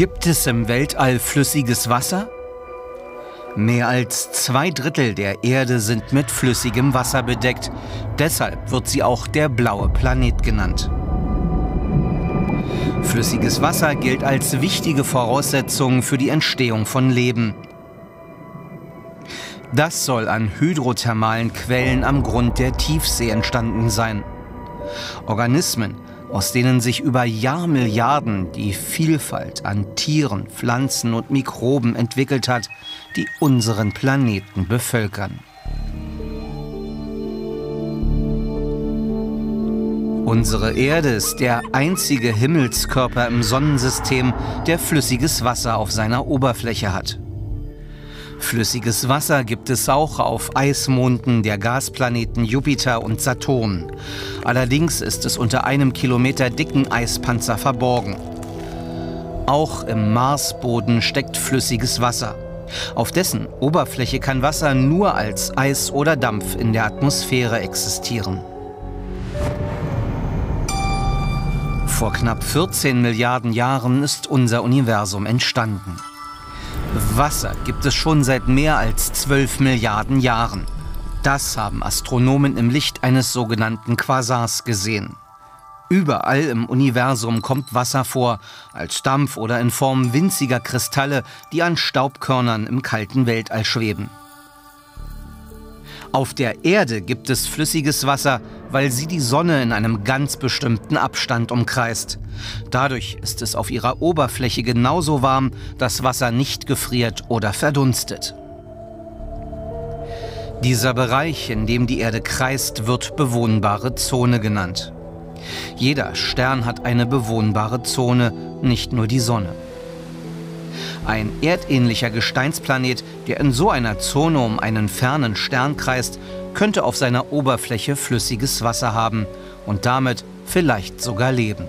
Gibt es im Weltall flüssiges Wasser? Mehr als zwei Drittel der Erde sind mit flüssigem Wasser bedeckt. Deshalb wird sie auch der blaue Planet genannt. Flüssiges Wasser gilt als wichtige Voraussetzung für die Entstehung von Leben. Das soll an hydrothermalen Quellen am Grund der Tiefsee entstanden sein. Organismen, aus denen sich über Jahrmilliarden die Vielfalt an Tieren, Pflanzen und Mikroben entwickelt hat, die unseren Planeten bevölkern. Unsere Erde ist der einzige Himmelskörper im Sonnensystem, der flüssiges Wasser auf seiner Oberfläche hat. Flüssiges Wasser gibt es auch auf Eismonden der Gasplaneten Jupiter und Saturn. Allerdings ist es unter einem Kilometer dicken Eispanzer verborgen. Auch im Marsboden steckt flüssiges Wasser. Auf dessen Oberfläche kann Wasser nur als Eis oder Dampf in der Atmosphäre existieren. Vor knapp 14 Milliarden Jahren ist unser Universum entstanden. Wasser gibt es schon seit mehr als 12 Milliarden Jahren. Das haben Astronomen im Licht eines sogenannten Quasars gesehen. Überall im Universum kommt Wasser vor, als Dampf oder in Form winziger Kristalle, die an Staubkörnern im kalten Weltall schweben. Auf der Erde gibt es flüssiges Wasser, weil sie die Sonne in einem ganz bestimmten Abstand umkreist. Dadurch ist es auf ihrer Oberfläche genauso warm, dass Wasser nicht gefriert oder verdunstet. Dieser Bereich, in dem die Erde kreist, wird bewohnbare Zone genannt. Jeder Stern hat eine bewohnbare Zone, nicht nur die Sonne. Ein erdähnlicher Gesteinsplanet, der in so einer Zone um einen fernen Stern kreist, könnte auf seiner Oberfläche flüssiges Wasser haben und damit vielleicht sogar leben.